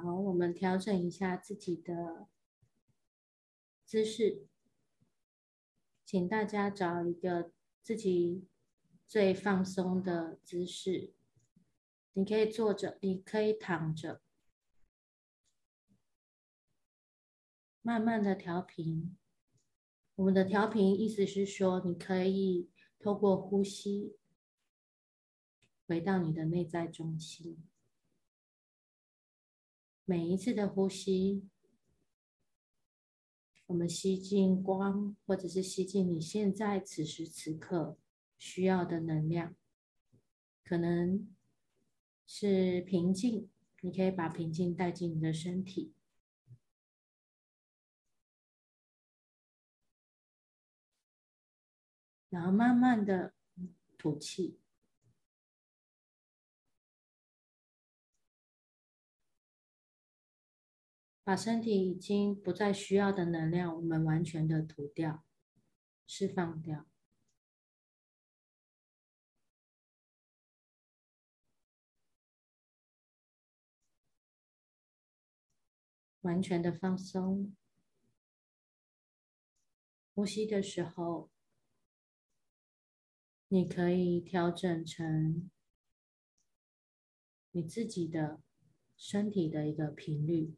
好，我们调整一下自己的姿势，请大家找一个自己最放松的姿势。你可以坐着，你可以躺着，慢慢的调平。我们的调平意思是说，你可以透过呼吸回到你的内在中心。每一次的呼吸，我们吸进光，或者是吸进你现在此时此刻需要的能量，可能是平静，你可以把平静带进你的身体，然后慢慢的吐气。把身体已经不再需要的能量，我们完全的吐掉、释放掉，完全的放松。呼吸的时候，你可以调整成你自己的身体的一个频率。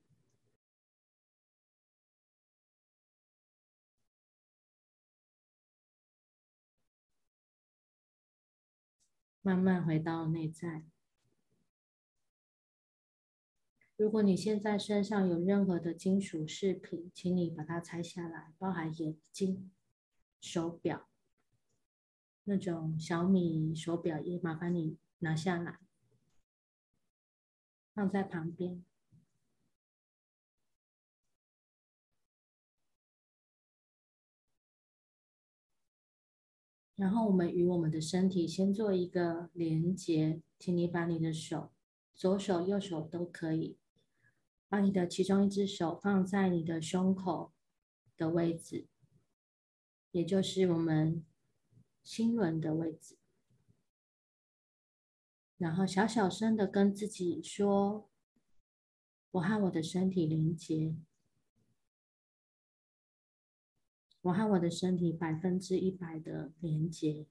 慢慢回到内在。如果你现在身上有任何的金属饰品，请你把它拆下来，包含眼镜、手表，那种小米手表也麻烦你拿下来，放在旁边。然后我们与我们的身体先做一个连接，请你把你的手，左手、右手都可以，把你的其中一只手放在你的胸口的位置，也就是我们心轮的位置。然后小小声的跟自己说：“我和我的身体连接。”我和我的身体百分之一百的连接。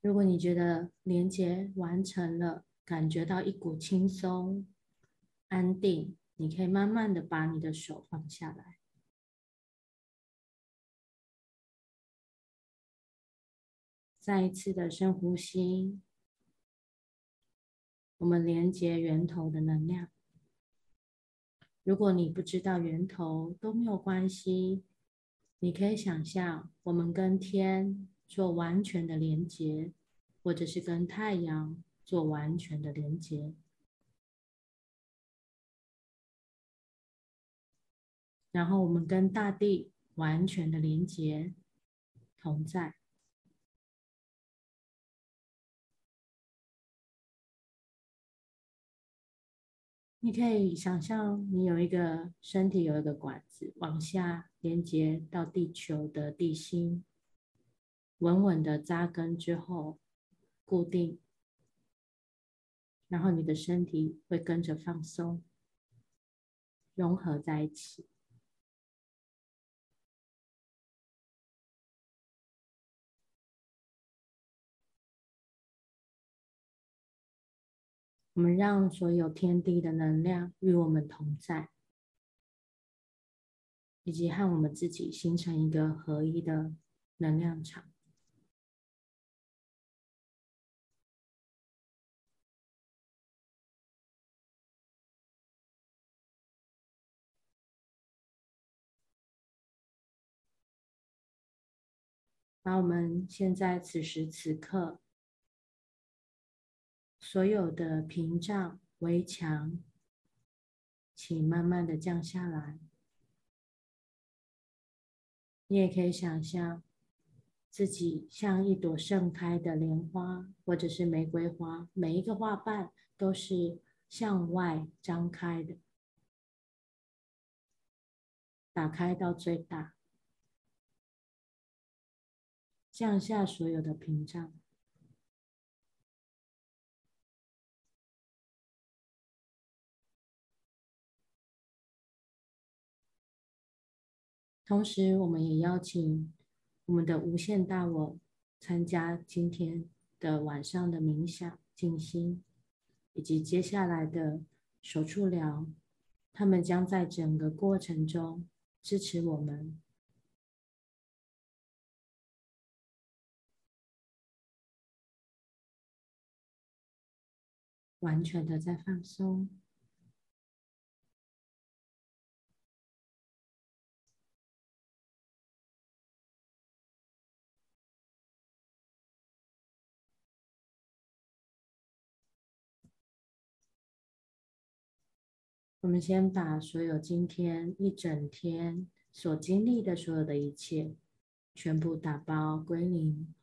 如果你觉得连接完成了，感觉到一股轻松、安定，你可以慢慢的把你的手放下来。再一次的深呼吸，我们连接源头的能量。如果你不知道源头都没有关系，你可以想象我们跟天做完全的连接，或者是跟太阳做完全的连接，然后我们跟大地完全的连接，同在。你可以想象，你有一个身体，有一个管子往下连接到地球的地心，稳稳的扎根之后固定，然后你的身体会跟着放松，融合在一起。我们让所有天地的能量与我们同在，以及和我们自己形成一个合一的能量场。把我们现在此时此刻。所有的屏障、围墙，请慢慢的降下来。你也可以想象自己像一朵盛开的莲花，或者是玫瑰花，每一个花瓣都是向外张开的，打开到最大，降下所有的屏障。同时，我们也邀请我们的无限大我参加今天的晚上的冥想、静心，以及接下来的手触疗。他们将在整个过程中支持我们。完全的在放松。我们先把所有今天一整天所经历的所有的一切，全部打包归零。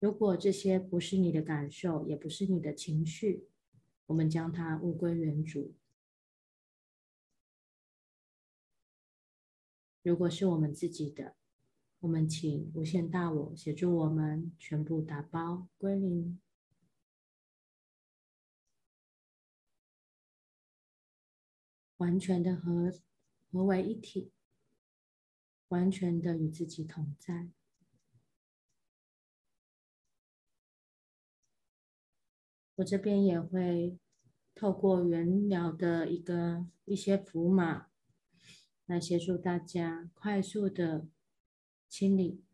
如果这些不是你的感受，也不是你的情绪，我们将它物归原主。如果是我们自己的，我们请无限大我协助我们全部打包归零，完全的合合为一体，完全的与自己同在。我这边也会透过原疗的一个一些符码，来协助大家快速的清理。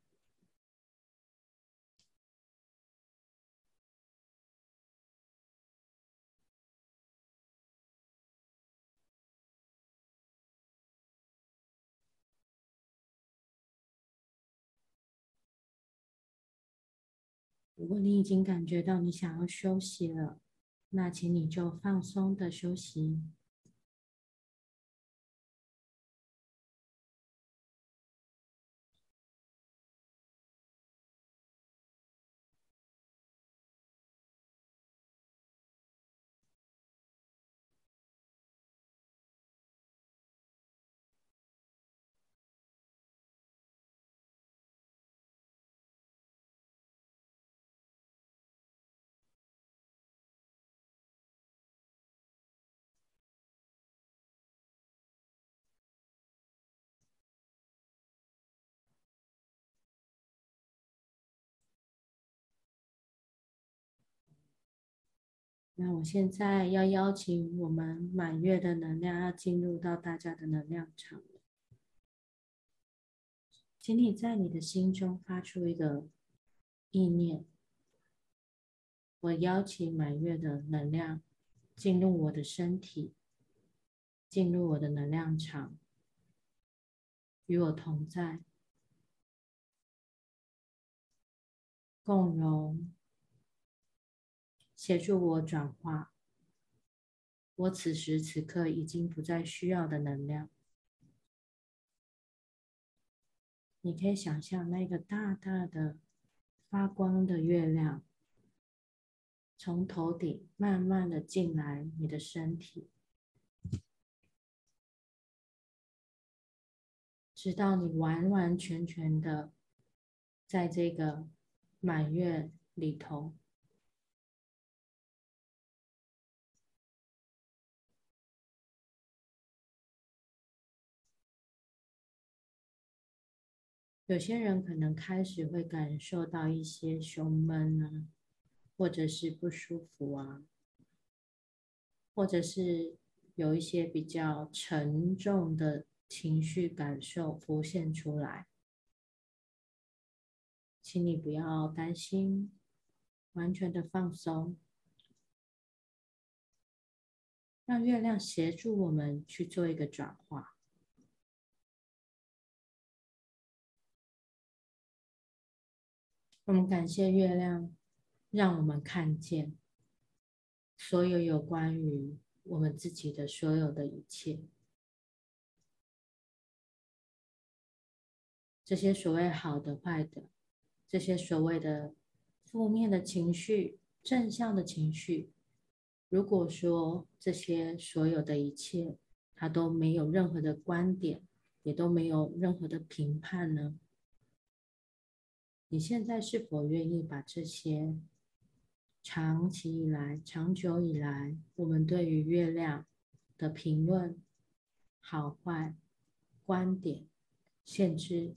如果你已经感觉到你想要休息了，那请你就放松的休息。那我现在要邀请我们满月的能量要进入到大家的能量场，请你在你的心中发出一个意念，我邀请满月的能量进入我的身体，进入我的能量场，与我同在，共融。协助我转化我此时此刻已经不再需要的能量。你可以想象那个大大的发光的月亮，从头顶慢慢的进来你的身体，直到你完完全全的在这个满月里头。有些人可能开始会感受到一些胸闷啊，或者是不舒服啊，或者是有一些比较沉重的情绪感受浮现出来，请你不要担心，完全的放松，让月亮协助我们去做一个转化。我们感谢月亮，让我们看见所有有关于我们自己的所有的一切。这些所谓好的、坏的，这些所谓的负面的情绪、正向的情绪，如果说这些所有的一切，它都没有任何的观点，也都没有任何的评判呢？你现在是否愿意把这些长期以来、长久以来，我们对于月亮的评论、好坏、观点、限制，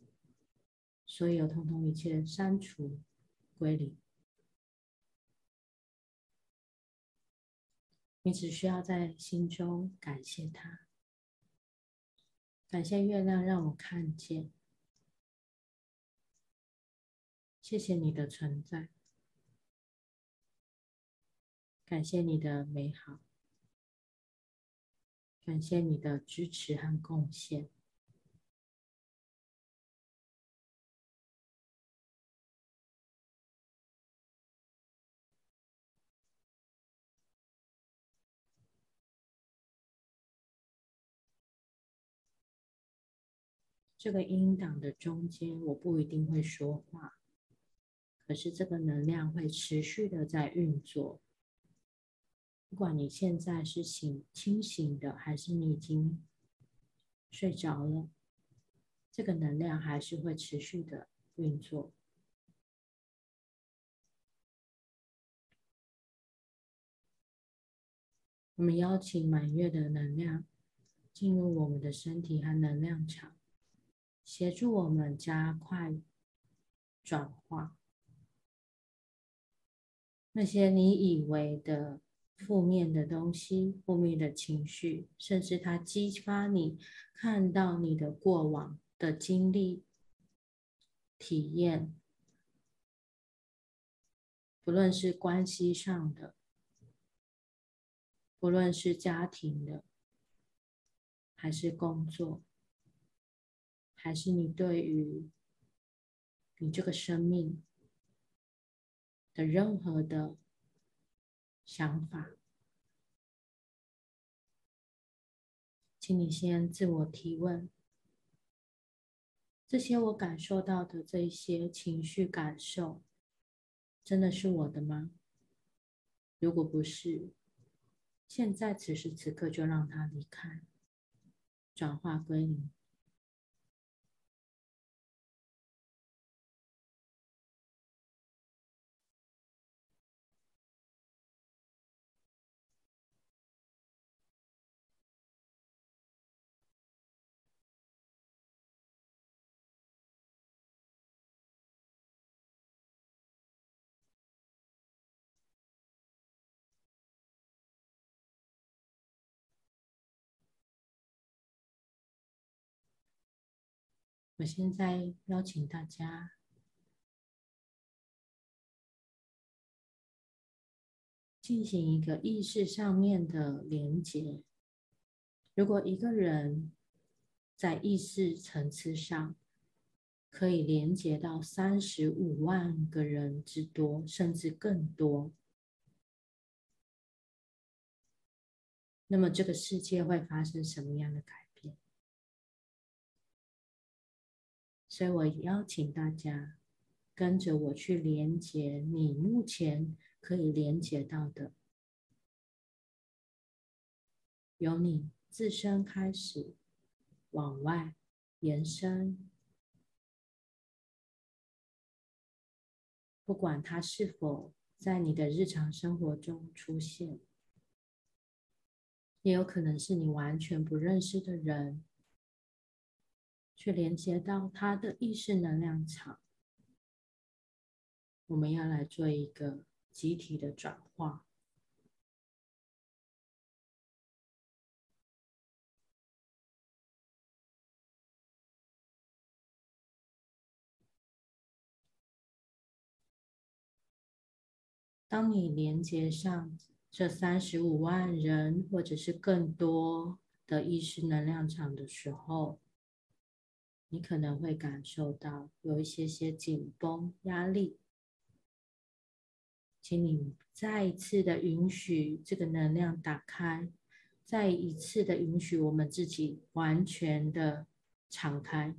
所有通通一切删除、归零。你只需要在心中感谢它，感谢月亮让我看见，谢谢你的存在，感谢你的美好。感谢你的支持和贡献。这个音档的中间，我不一定会说话，可是这个能量会持续的在运作。不管你现在是醒清醒的，还是你已经睡着了，这个能量还是会持续的运作。我们邀请满月的能量进入我们的身体和能量场，协助我们加快转化那些你以为的。负面的东西，负面的情绪，甚至它激发你看到你的过往的经历、体验，不论是关系上的，不论是家庭的，还是工作，还是你对于你这个生命的任何的。想法，请你先自我提问：这些我感受到的这些情绪感受，真的是我的吗？如果不是，现在此时此刻就让它离开，转化归零。我现在邀请大家进行一个意识上面的连接。如果一个人在意识层次上可以连接到三十五万个人之多，甚至更多，那么这个世界会发生什么样的改变所以我邀请大家跟着我去连接你目前可以连接到的，由你自身开始往外延伸，不管它是否在你的日常生活中出现，也有可能是你完全不认识的人。去连接到他的意识能量场，我们要来做一个集体的转化。当你连接上这三十五万人，或者是更多的意识能量场的时候，你可能会感受到有一些些紧绷、压力，请你再一次的允许这个能量打开，再一次的允许我们自己完全的敞开。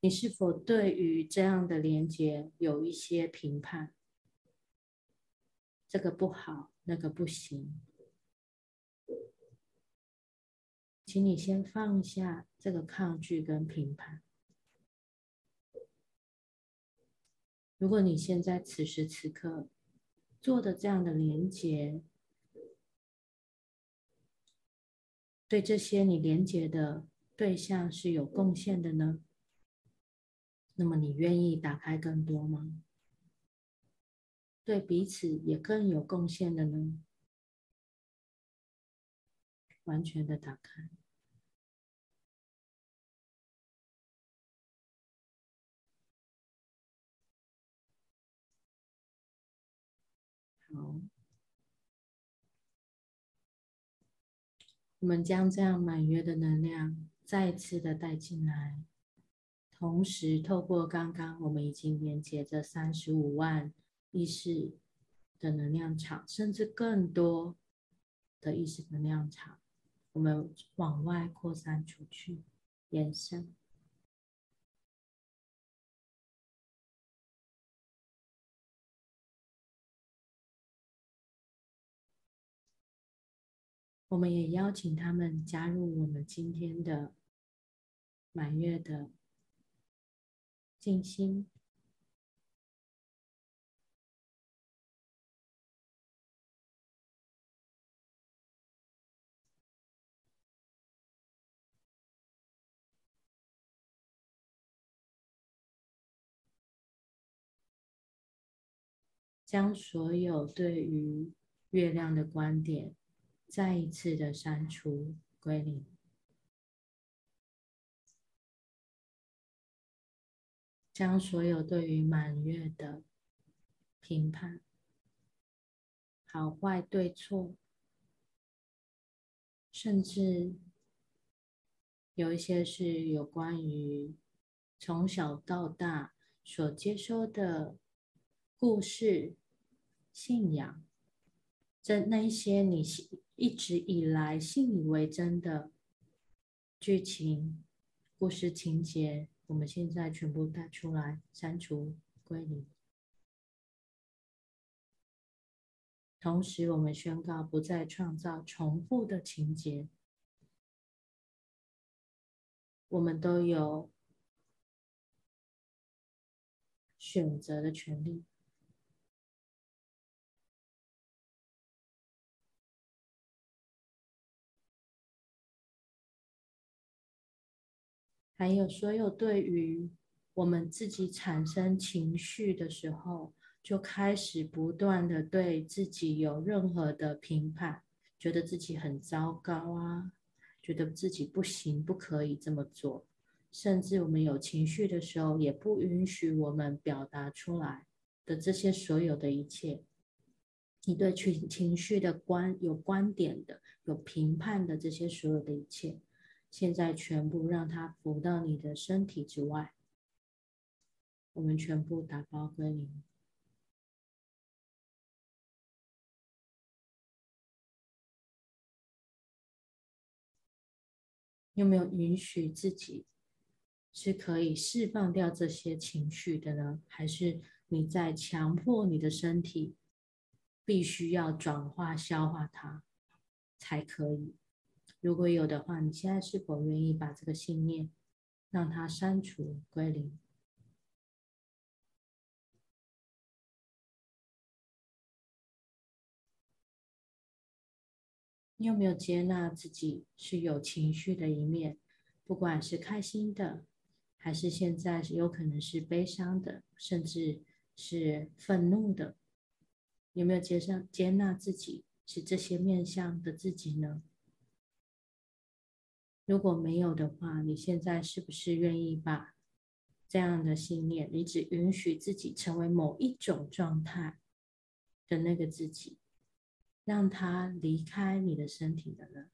你是否对于这样的连接有一些评判？这个不好，那个不行。请你先放下这个抗拒跟评判。如果你现在此时此刻做的这样的连接，对这些你连接的对象是有贡献的呢？那么你愿意打开更多吗？对彼此也更有贡献的呢？完全的打开。好，我们将这样满月的能量再次的带进来，同时透过刚刚我们已经连接着三十五万意识的能量场，甚至更多的意识能量场，我们往外扩散出去，延伸。我们也邀请他们加入我们今天的满月的静心，将所有对于月亮的观点。再一次的删除归零，将所有对于满月的评判、好坏对错，甚至有一些是有关于从小到大所接收的故事、信仰，这那一些你。一直以来信以为真的剧情、故事情节，我们现在全部带出来，删除归零。同时，我们宣告不再创造重复的情节。我们都有选择的权利。还有所有对于我们自己产生情绪的时候，就开始不断的对自己有任何的评判，觉得自己很糟糕啊，觉得自己不行，不可以这么做，甚至我们有情绪的时候，也不允许我们表达出来的这些所有的一切，你对情情绪的观有观点的、有评判的这些所有的一切。现在全部让它浮到你的身体之外，我们全部打包归零。有没有允许自己是可以释放掉这些情绪的呢？还是你在强迫你的身体必须要转化、消化它才可以？如果有的话，你现在是否愿意把这个信念让它删除归零？你有没有接纳自己是有情绪的一面？不管是开心的，还是现在是有可能是悲伤的，甚至是愤怒的，有没有接上接纳自己是这些面向的自己呢？如果没有的话，你现在是不是愿意把这样的信念，你只允许自己成为某一种状态的那个自己，让它离开你的身体的呢？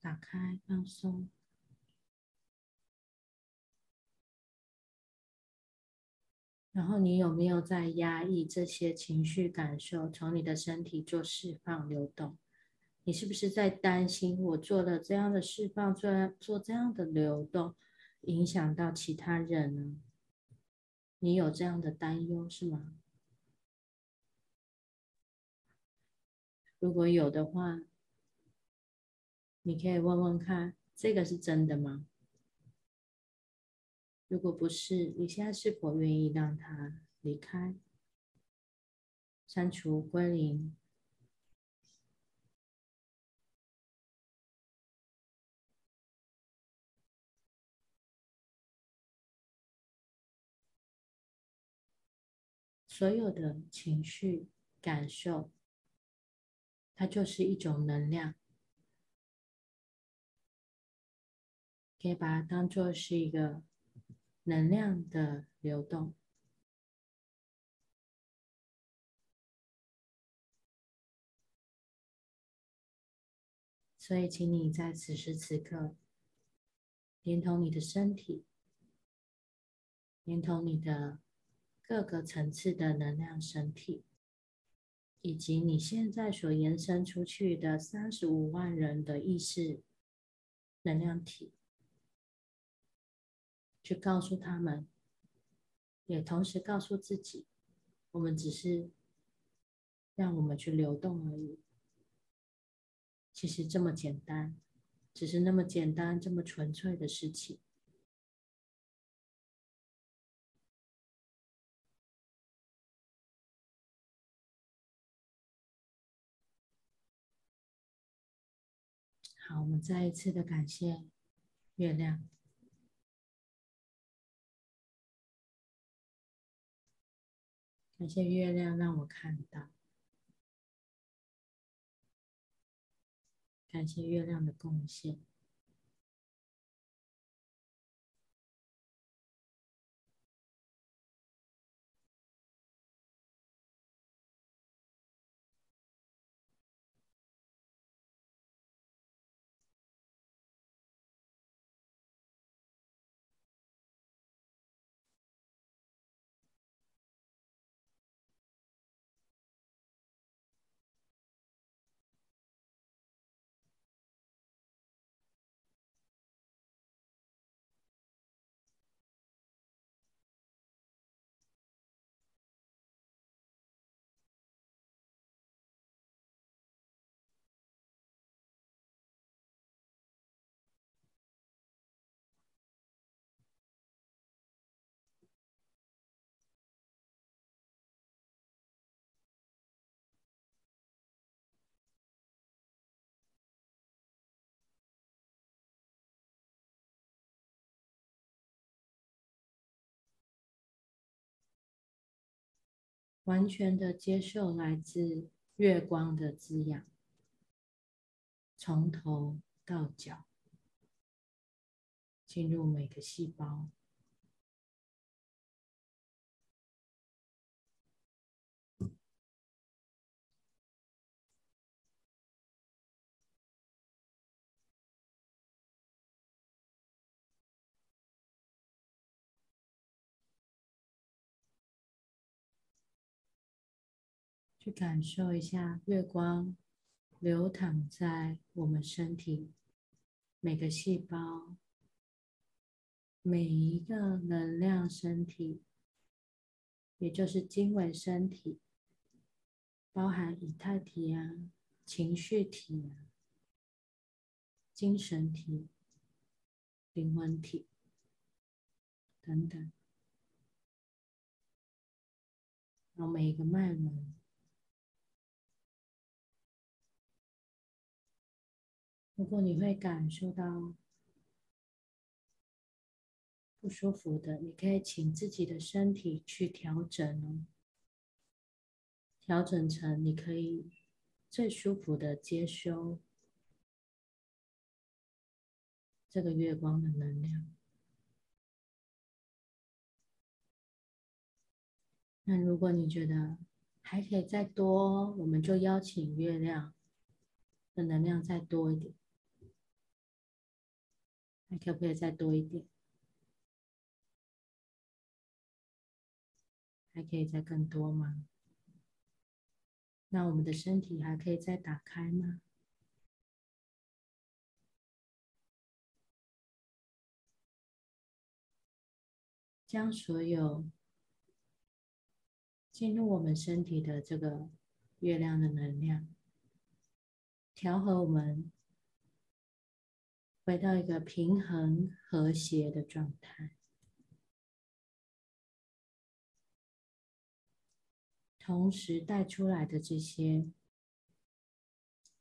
打开，放松。然后你有没有在压抑这些情绪感受，从你的身体做释放流动？你是不是在担心我做了这样的释放，做做这样的流动，影响到其他人呢？你有这样的担忧是吗？如果有的话，你可以问问看，这个是真的吗？如果不是，你现在是否愿意让它离开、删除、归零？所有的情绪、感受，它就是一种能量。可以把它当做是一个能量的流动，所以，请你在此时此刻，连同你的身体，连同你的各个层次的能量身体，以及你现在所延伸出去的三十五万人的意识能量体。去告诉他们，也同时告诉自己，我们只是让我们去流动而已。其实这么简单，只是那么简单、这么纯粹的事情。好，我们再一次的感谢月亮。感谢月亮让我看到，感谢月亮的贡献。完全的接受来自月光的滋养，从头到脚，进入每个细胞。去感受一下月光流淌在我们身体每个细胞、每一个能量身体，也就是经纬身体，包含以太体啊、情绪体啊、精神体、灵魂体等等，然后每一个脉轮。如果你会感受到不舒服的，你可以请自己的身体去调整哦，调整成你可以最舒服的接收这个月光的能量。那如果你觉得还可以再多，我们就邀请月亮的能量再多一点。还可不可以再多一点？还可以再更多吗？那我们的身体还可以再打开吗？将所有进入我们身体的这个月亮的能量，调和我们。回到一个平衡和谐的状态。同时带出来的这些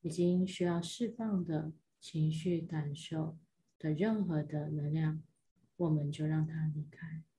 已经需要释放的情绪感受的任何的能量我们就让它离开。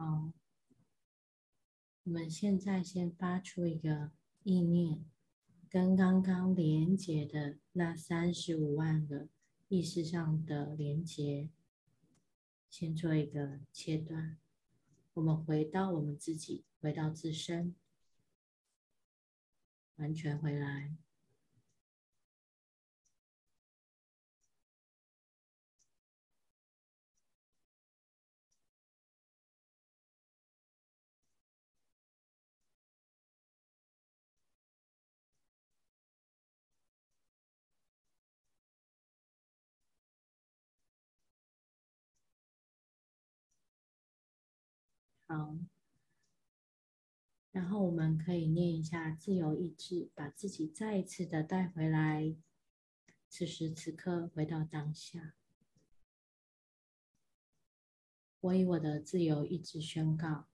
好，我们现在先发出一个意念，跟刚刚连接的那三十五万个意识上的连接，先做一个切断。我们回到我们自己，回到自身，完全回来。好，然后我们可以念一下自由意志，把自己再一次的带回来。此时此刻，回到当下。我以我的自由意志宣告：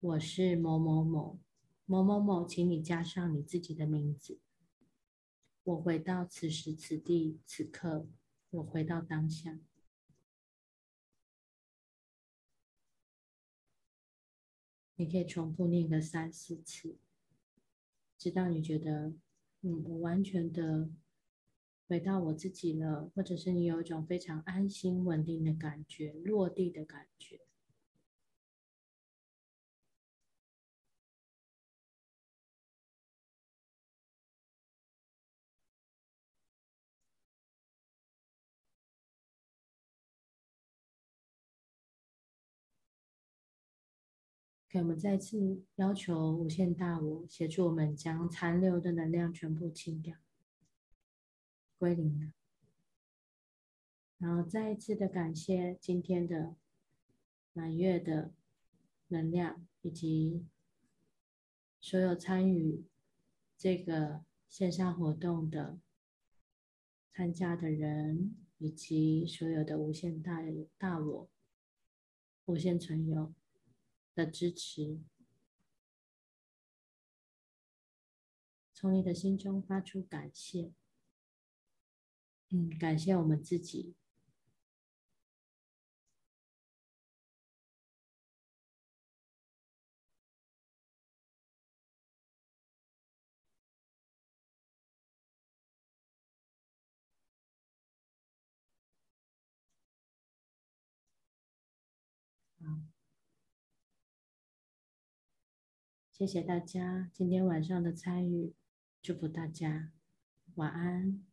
我是某某某，某某某，请你加上你自己的名字。我回到此时此地此刻，我回到当下。你可以重复念个三四次，直到你觉得，嗯，我完全的回到我自己了，或者是你有一种非常安心、稳定的感觉，落地的感觉。我们再次要求无限大我协助我们将残留的能量全部清掉，归零了。然后再一次的感谢今天的满月的能量，以及所有参与这个线上活动的参加的人，以及所有的无限大大我、无限存有。的支持，从你的心中发出感谢，嗯，感谢我们自己。谢谢大家今天晚上的参与，祝福大家晚安。